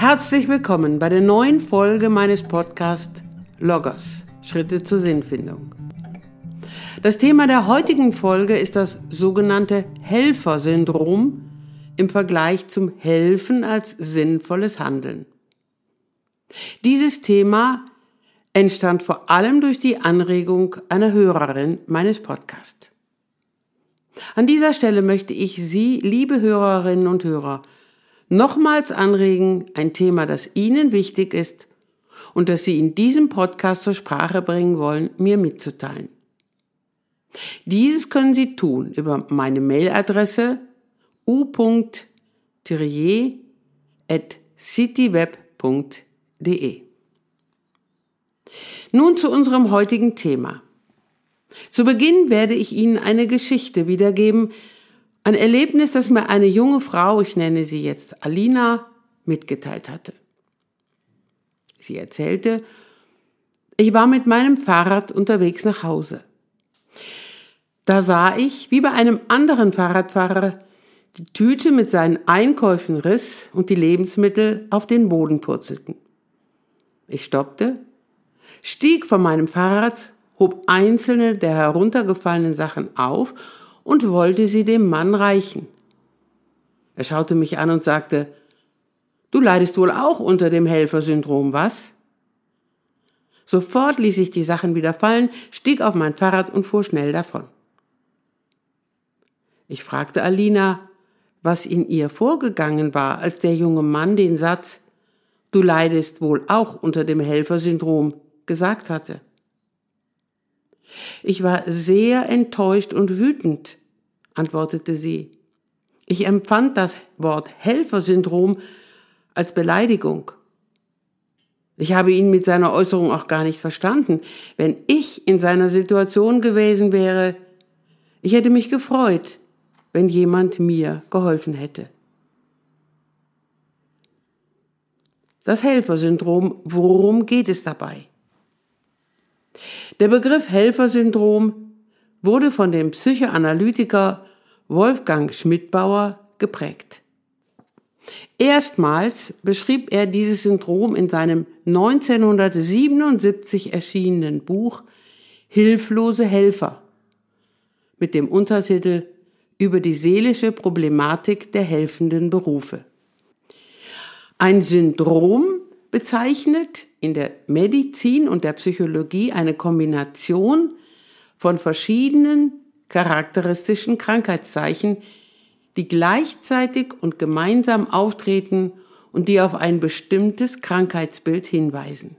Herzlich willkommen bei der neuen Folge meines Podcasts Loggers Schritte zur Sinnfindung. Das Thema der heutigen Folge ist das sogenannte Helfersyndrom im Vergleich zum Helfen als sinnvolles Handeln. Dieses Thema entstand vor allem durch die Anregung einer Hörerin meines Podcasts. An dieser Stelle möchte ich Sie, liebe Hörerinnen und Hörer, nochmals anregen, ein Thema, das Ihnen wichtig ist und das Sie in diesem Podcast zur Sprache bringen wollen, mir mitzuteilen. Dieses können Sie tun über meine Mailadresse u.thierrier.cityweb.de. Nun zu unserem heutigen Thema. Zu Beginn werde ich Ihnen eine Geschichte wiedergeben, ein Erlebnis, das mir eine junge Frau, ich nenne sie jetzt Alina, mitgeteilt hatte. Sie erzählte, ich war mit meinem Fahrrad unterwegs nach Hause. Da sah ich, wie bei einem anderen Fahrradfahrer, die Tüte mit seinen Einkäufen riss und die Lebensmittel auf den Boden purzelten. Ich stoppte, stieg von meinem Fahrrad, hob einzelne der heruntergefallenen Sachen auf und wollte sie dem Mann reichen. Er schaute mich an und sagte, Du leidest wohl auch unter dem Helfersyndrom, was? Sofort ließ ich die Sachen wieder fallen, stieg auf mein Fahrrad und fuhr schnell davon. Ich fragte Alina, was in ihr vorgegangen war, als der junge Mann den Satz Du leidest wohl auch unter dem Helfersyndrom gesagt hatte. Ich war sehr enttäuscht und wütend, antwortete sie. Ich empfand das Wort Helfersyndrom als Beleidigung. Ich habe ihn mit seiner Äußerung auch gar nicht verstanden. Wenn ich in seiner Situation gewesen wäre, ich hätte mich gefreut, wenn jemand mir geholfen hätte. Das Helfersyndrom, worum geht es dabei? Der Begriff Helfersyndrom wurde von dem Psychoanalytiker Wolfgang Schmidbauer geprägt. Erstmals beschrieb er dieses Syndrom in seinem 1977 erschienenen Buch Hilflose Helfer mit dem Untertitel über die seelische Problematik der helfenden Berufe. Ein Syndrom bezeichnet in der Medizin und der Psychologie eine Kombination von verschiedenen charakteristischen Krankheitszeichen, die gleichzeitig und gemeinsam auftreten und die auf ein bestimmtes Krankheitsbild hinweisen.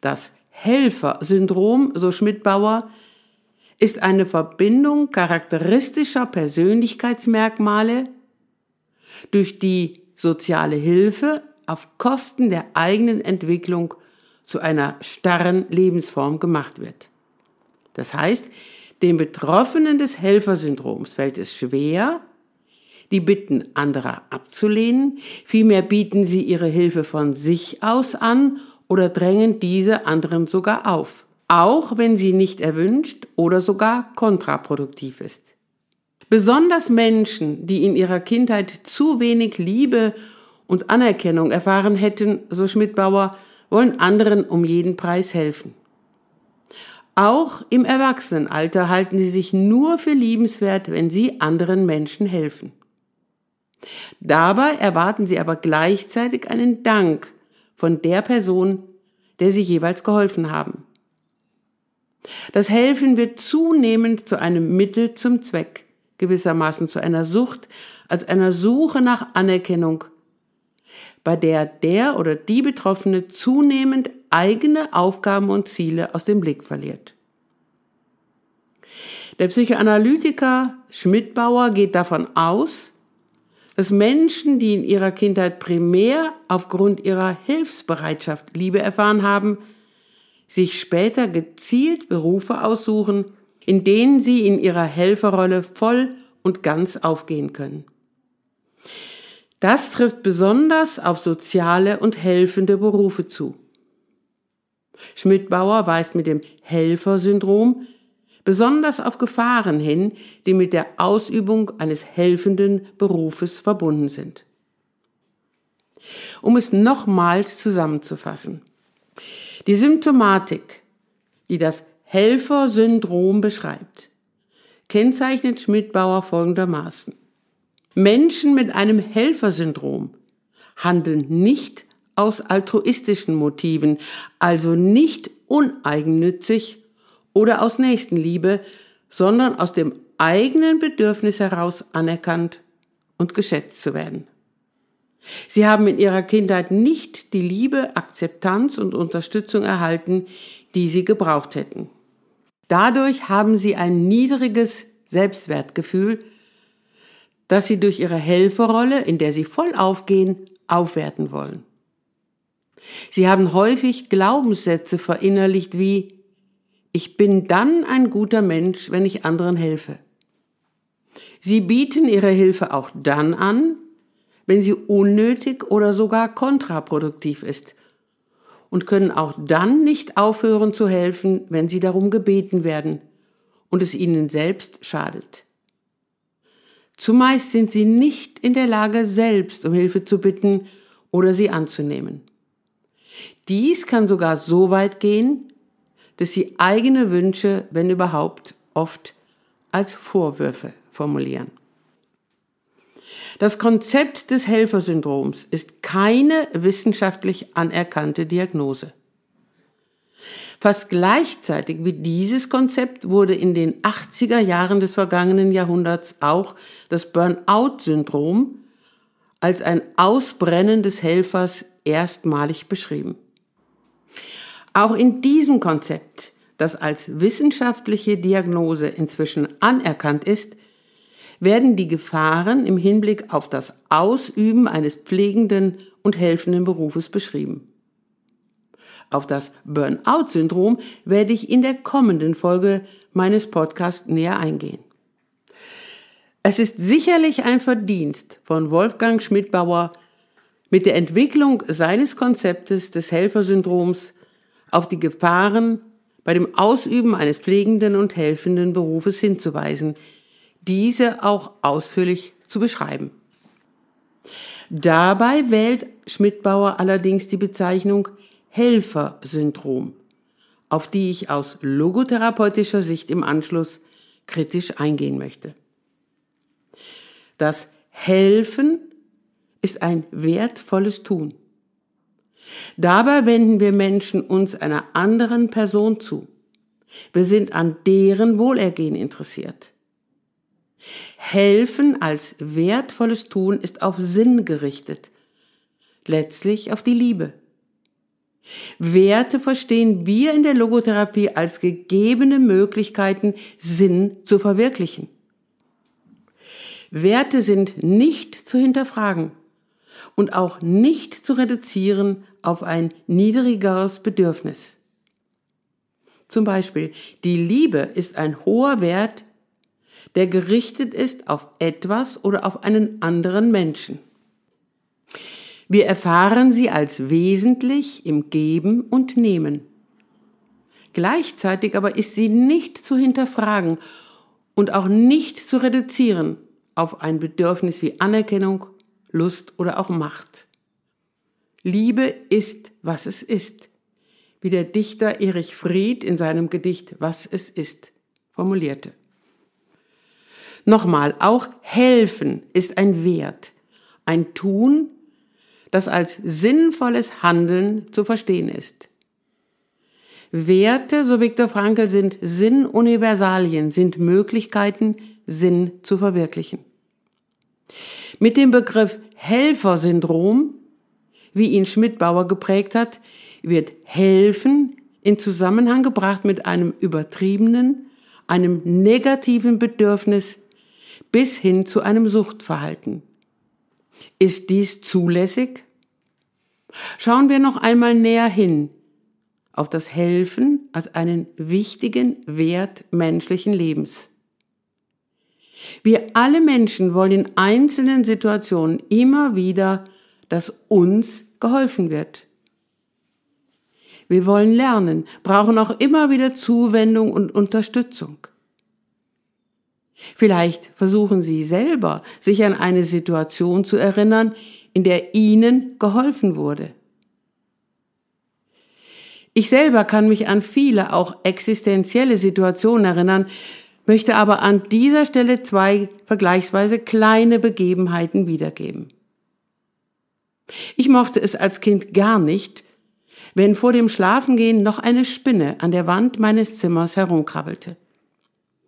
Das Helfer-Syndrom, so Schmidbauer, ist eine Verbindung charakteristischer Persönlichkeitsmerkmale, durch die soziale Hilfe auf Kosten der eigenen Entwicklung zu einer starren Lebensform gemacht wird. Das heißt, den Betroffenen des Helfersyndroms fällt es schwer, die Bitten anderer abzulehnen, vielmehr bieten sie ihre Hilfe von sich aus an oder drängen diese anderen sogar auf, auch wenn sie nicht erwünscht oder sogar kontraproduktiv ist. Besonders Menschen, die in ihrer Kindheit zu wenig Liebe und Anerkennung erfahren hätten, so Schmidbauer, wollen anderen um jeden Preis helfen. Auch im Erwachsenenalter halten sie sich nur für liebenswert, wenn sie anderen Menschen helfen. Dabei erwarten sie aber gleichzeitig einen Dank von der Person, der sie jeweils geholfen haben. Das Helfen wird zunehmend zu einem Mittel zum Zweck, gewissermaßen zu einer Sucht, als einer Suche nach Anerkennung bei der der oder die Betroffene zunehmend eigene Aufgaben und Ziele aus dem Blick verliert. Der Psychoanalytiker Schmidbauer geht davon aus, dass Menschen, die in ihrer Kindheit primär aufgrund ihrer Hilfsbereitschaft Liebe erfahren haben, sich später gezielt Berufe aussuchen, in denen sie in ihrer Helferrolle voll und ganz aufgehen können. Das trifft besonders auf soziale und helfende Berufe zu. Schmidbauer weist mit dem Helfersyndrom besonders auf Gefahren hin, die mit der Ausübung eines helfenden Berufes verbunden sind. Um es nochmals zusammenzufassen. Die Symptomatik, die das Helfersyndrom beschreibt, kennzeichnet Schmidbauer folgendermaßen. Menschen mit einem Helfersyndrom handeln nicht aus altruistischen Motiven, also nicht uneigennützig oder aus Nächstenliebe, sondern aus dem eigenen Bedürfnis heraus anerkannt und geschätzt zu werden. Sie haben in ihrer Kindheit nicht die Liebe, Akzeptanz und Unterstützung erhalten, die sie gebraucht hätten. Dadurch haben sie ein niedriges Selbstwertgefühl, das sie durch ihre Helferrolle, in der sie voll aufgehen, aufwerten wollen. Sie haben häufig Glaubenssätze verinnerlicht wie Ich bin dann ein guter Mensch, wenn ich anderen helfe. Sie bieten ihre Hilfe auch dann an, wenn sie unnötig oder sogar kontraproduktiv ist und können auch dann nicht aufhören zu helfen, wenn sie darum gebeten werden und es ihnen selbst schadet. Zumeist sind sie nicht in der Lage, selbst um Hilfe zu bitten oder sie anzunehmen. Dies kann sogar so weit gehen, dass sie eigene Wünsche, wenn überhaupt, oft als Vorwürfe formulieren. Das Konzept des Helfersyndroms ist keine wissenschaftlich anerkannte Diagnose. Fast gleichzeitig wie dieses Konzept wurde in den 80er Jahren des vergangenen Jahrhunderts auch das Burnout-Syndrom als ein Ausbrennen des Helfers erstmalig beschrieben. Auch in diesem Konzept, das als wissenschaftliche Diagnose inzwischen anerkannt ist, werden die Gefahren im Hinblick auf das Ausüben eines pflegenden und helfenden Berufes beschrieben. Auf das Burnout-Syndrom werde ich in der kommenden Folge meines Podcasts näher eingehen. Es ist sicherlich ein Verdienst von Wolfgang Schmidbauer, mit der Entwicklung seines Konzeptes des Helfersyndroms auf die Gefahren bei dem Ausüben eines pflegenden und helfenden Berufes hinzuweisen, diese auch ausführlich zu beschreiben. Dabei wählt Schmidbauer allerdings die Bezeichnung Helfersyndrom, auf die ich aus logotherapeutischer Sicht im Anschluss kritisch eingehen möchte. Das Helfen ist ein wertvolles Tun. Dabei wenden wir Menschen uns einer anderen Person zu. Wir sind an deren Wohlergehen interessiert. Helfen als wertvolles Tun ist auf Sinn gerichtet, letztlich auf die Liebe. Werte verstehen wir in der Logotherapie als gegebene Möglichkeiten, Sinn zu verwirklichen. Werte sind nicht zu hinterfragen und auch nicht zu reduzieren auf ein niedrigeres Bedürfnis. Zum Beispiel, die Liebe ist ein hoher Wert, der gerichtet ist auf etwas oder auf einen anderen Menschen. Wir erfahren sie als wesentlich im Geben und Nehmen. Gleichzeitig aber ist sie nicht zu hinterfragen und auch nicht zu reduzieren auf ein Bedürfnis wie Anerkennung, Lust oder auch Macht. Liebe ist, was es ist, wie der Dichter Erich Fried in seinem Gedicht Was es ist formulierte. Nochmal, auch helfen ist ein Wert, ein Tun, das als sinnvolles Handeln zu verstehen ist. Werte, so Viktor Frankl, sind Sinnuniversalien, sind Möglichkeiten, Sinn zu verwirklichen. Mit dem Begriff Helfersyndrom, wie ihn Schmidbauer geprägt hat, wird helfen in Zusammenhang gebracht mit einem übertriebenen, einem negativen Bedürfnis bis hin zu einem Suchtverhalten. Ist dies zulässig? Schauen wir noch einmal näher hin auf das Helfen als einen wichtigen Wert menschlichen Lebens. Wir alle Menschen wollen in einzelnen Situationen immer wieder, dass uns geholfen wird. Wir wollen lernen, brauchen auch immer wieder Zuwendung und Unterstützung. Vielleicht versuchen Sie selber, sich an eine Situation zu erinnern, in der ihnen geholfen wurde. Ich selber kann mich an viele, auch existenzielle Situationen erinnern, möchte aber an dieser Stelle zwei vergleichsweise kleine Begebenheiten wiedergeben. Ich mochte es als Kind gar nicht, wenn vor dem Schlafengehen noch eine Spinne an der Wand meines Zimmers herumkrabbelte.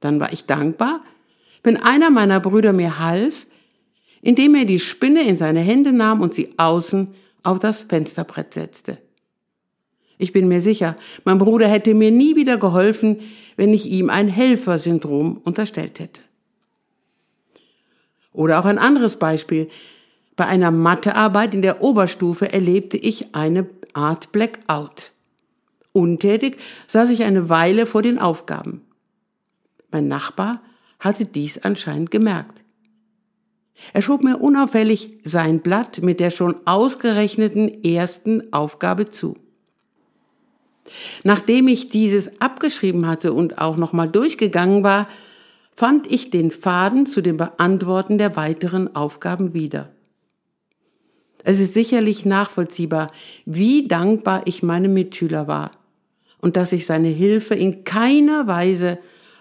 Dann war ich dankbar, wenn einer meiner Brüder mir half, indem er die Spinne in seine Hände nahm und sie außen auf das Fensterbrett setzte. Ich bin mir sicher, mein Bruder hätte mir nie wieder geholfen, wenn ich ihm ein Helfersyndrom unterstellt hätte. Oder auch ein anderes Beispiel. Bei einer Mathearbeit in der Oberstufe erlebte ich eine Art Blackout. Untätig saß ich eine Weile vor den Aufgaben. Mein Nachbar hatte dies anscheinend gemerkt. Er schob mir unauffällig sein Blatt mit der schon ausgerechneten ersten Aufgabe zu. Nachdem ich dieses abgeschrieben hatte und auch nochmal durchgegangen war, fand ich den Faden zu dem Beantworten der weiteren Aufgaben wieder. Es ist sicherlich nachvollziehbar, wie dankbar ich meinem Mitschüler war und dass ich seine Hilfe in keiner Weise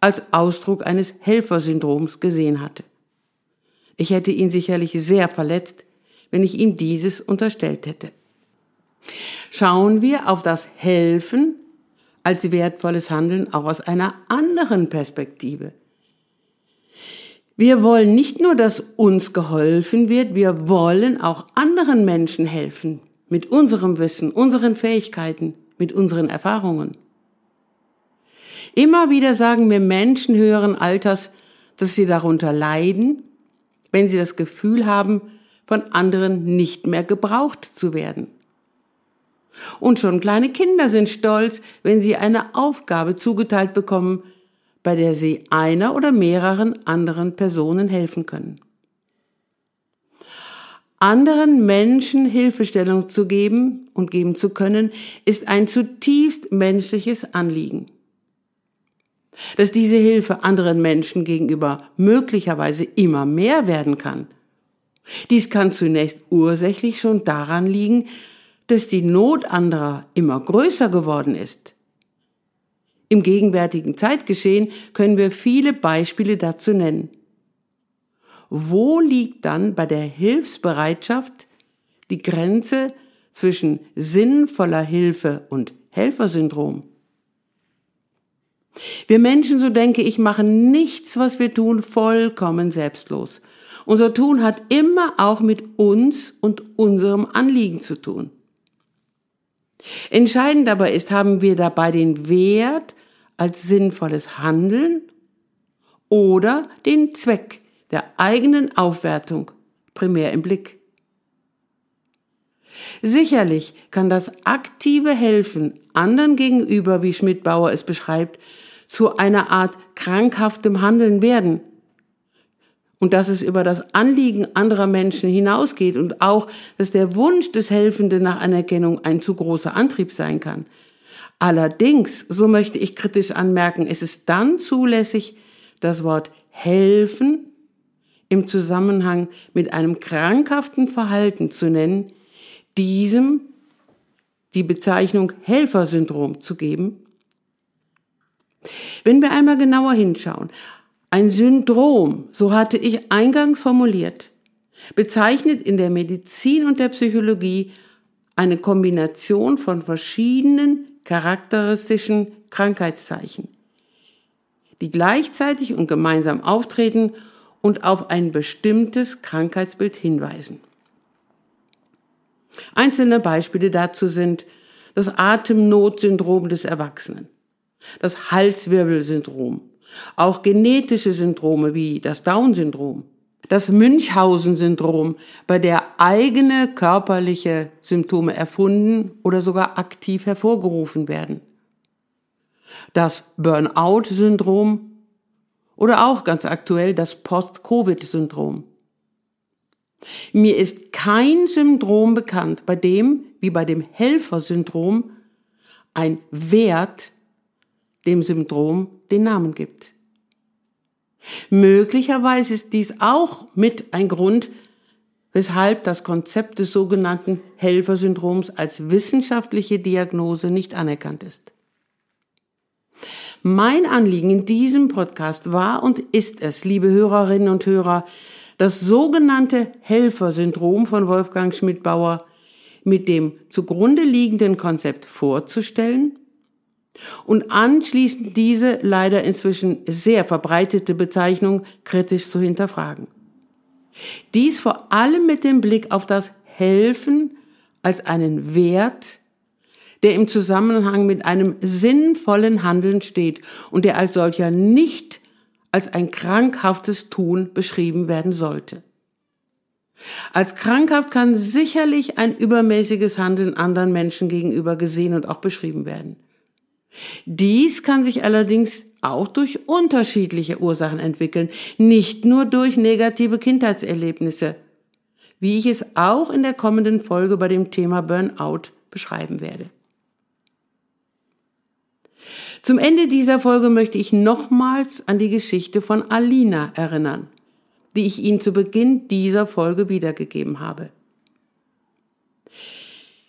als Ausdruck eines Helfersyndroms gesehen hatte. Ich hätte ihn sicherlich sehr verletzt, wenn ich ihm dieses unterstellt hätte. Schauen wir auf das Helfen als wertvolles Handeln auch aus einer anderen Perspektive. Wir wollen nicht nur, dass uns geholfen wird, wir wollen auch anderen Menschen helfen mit unserem Wissen, unseren Fähigkeiten, mit unseren Erfahrungen. Immer wieder sagen mir Menschen höheren Alters, dass sie darunter leiden, wenn sie das Gefühl haben, von anderen nicht mehr gebraucht zu werden. Und schon kleine Kinder sind stolz, wenn sie eine Aufgabe zugeteilt bekommen, bei der sie einer oder mehreren anderen Personen helfen können. Anderen Menschen Hilfestellung zu geben und geben zu können, ist ein zutiefst menschliches Anliegen. Dass diese Hilfe anderen Menschen gegenüber möglicherweise immer mehr werden kann, dies kann zunächst ursächlich schon daran liegen, dass die Not anderer immer größer geworden ist. Im gegenwärtigen Zeitgeschehen können wir viele Beispiele dazu nennen. Wo liegt dann bei der Hilfsbereitschaft die Grenze zwischen sinnvoller Hilfe und Helfersyndrom? Wir Menschen, so denke ich, machen nichts, was wir tun, vollkommen selbstlos. Unser Tun hat immer auch mit uns und unserem Anliegen zu tun. Entscheidend dabei ist, haben wir dabei den Wert als sinnvolles Handeln oder den Zweck der eigenen Aufwertung primär im Blick. Sicherlich kann das aktive Helfen anderen gegenüber, wie Schmidt-Bauer es beschreibt, zu einer Art krankhaftem Handeln werden, und dass es über das Anliegen anderer Menschen hinausgeht und auch, dass der Wunsch des Helfenden nach Anerkennung ein zu großer Antrieb sein kann. Allerdings, so möchte ich kritisch anmerken, ist es dann zulässig, das Wort helfen im Zusammenhang mit einem krankhaften Verhalten zu nennen, diesem die Bezeichnung Helfersyndrom zu geben? Wenn wir einmal genauer hinschauen, ein Syndrom, so hatte ich eingangs formuliert, bezeichnet in der Medizin und der Psychologie eine Kombination von verschiedenen charakteristischen Krankheitszeichen, die gleichzeitig und gemeinsam auftreten und auf ein bestimmtes Krankheitsbild hinweisen. Einzelne Beispiele dazu sind das Atemnotsyndrom des Erwachsenen, das Halswirbelsyndrom, auch genetische Syndrome wie das Down-Syndrom, das Münchhausen-Syndrom, bei der eigene körperliche Symptome erfunden oder sogar aktiv hervorgerufen werden. Das Burnout-Syndrom oder auch ganz aktuell das Post-Covid-Syndrom. Mir ist kein Syndrom bekannt, bei dem, wie bei dem Helfersyndrom, ein Wert dem Syndrom den Namen gibt. Möglicherweise ist dies auch mit ein Grund, weshalb das Konzept des sogenannten Helfersyndroms als wissenschaftliche Diagnose nicht anerkannt ist. Mein Anliegen in diesem Podcast war und ist es, liebe Hörerinnen und Hörer, das sogenannte Helfersyndrom von Wolfgang Schmidt-Bauer mit dem zugrunde liegenden Konzept vorzustellen und anschließend diese leider inzwischen sehr verbreitete Bezeichnung kritisch zu hinterfragen. Dies vor allem mit dem Blick auf das Helfen als einen Wert, der im Zusammenhang mit einem sinnvollen Handeln steht und der als solcher nicht als ein krankhaftes Tun beschrieben werden sollte. Als krankhaft kann sicherlich ein übermäßiges Handeln anderen Menschen gegenüber gesehen und auch beschrieben werden. Dies kann sich allerdings auch durch unterschiedliche Ursachen entwickeln, nicht nur durch negative Kindheitserlebnisse, wie ich es auch in der kommenden Folge bei dem Thema Burnout beschreiben werde. Zum Ende dieser Folge möchte ich nochmals an die Geschichte von Alina erinnern, die ich Ihnen zu Beginn dieser Folge wiedergegeben habe.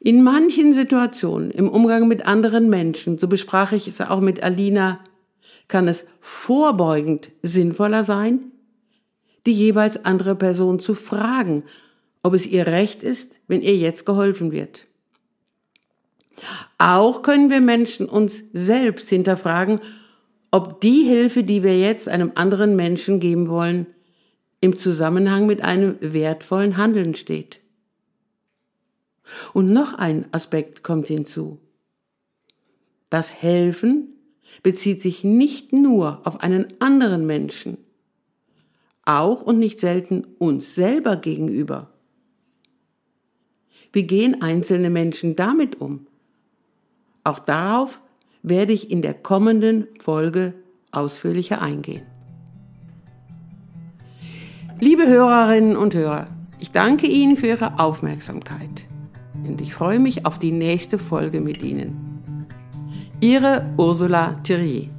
In manchen Situationen im Umgang mit anderen Menschen, so besprach ich es auch mit Alina, kann es vorbeugend sinnvoller sein, die jeweils andere Person zu fragen, ob es ihr recht ist, wenn ihr jetzt geholfen wird. Auch können wir Menschen uns selbst hinterfragen, ob die Hilfe, die wir jetzt einem anderen Menschen geben wollen, im Zusammenhang mit einem wertvollen Handeln steht. Und noch ein Aspekt kommt hinzu. Das Helfen bezieht sich nicht nur auf einen anderen Menschen, auch und nicht selten uns selber gegenüber. Wie gehen einzelne Menschen damit um? Auch darauf werde ich in der kommenden Folge ausführlicher eingehen. Liebe Hörerinnen und Hörer, ich danke Ihnen für Ihre Aufmerksamkeit und ich freue mich auf die nächste Folge mit Ihnen. Ihre Ursula Thierry.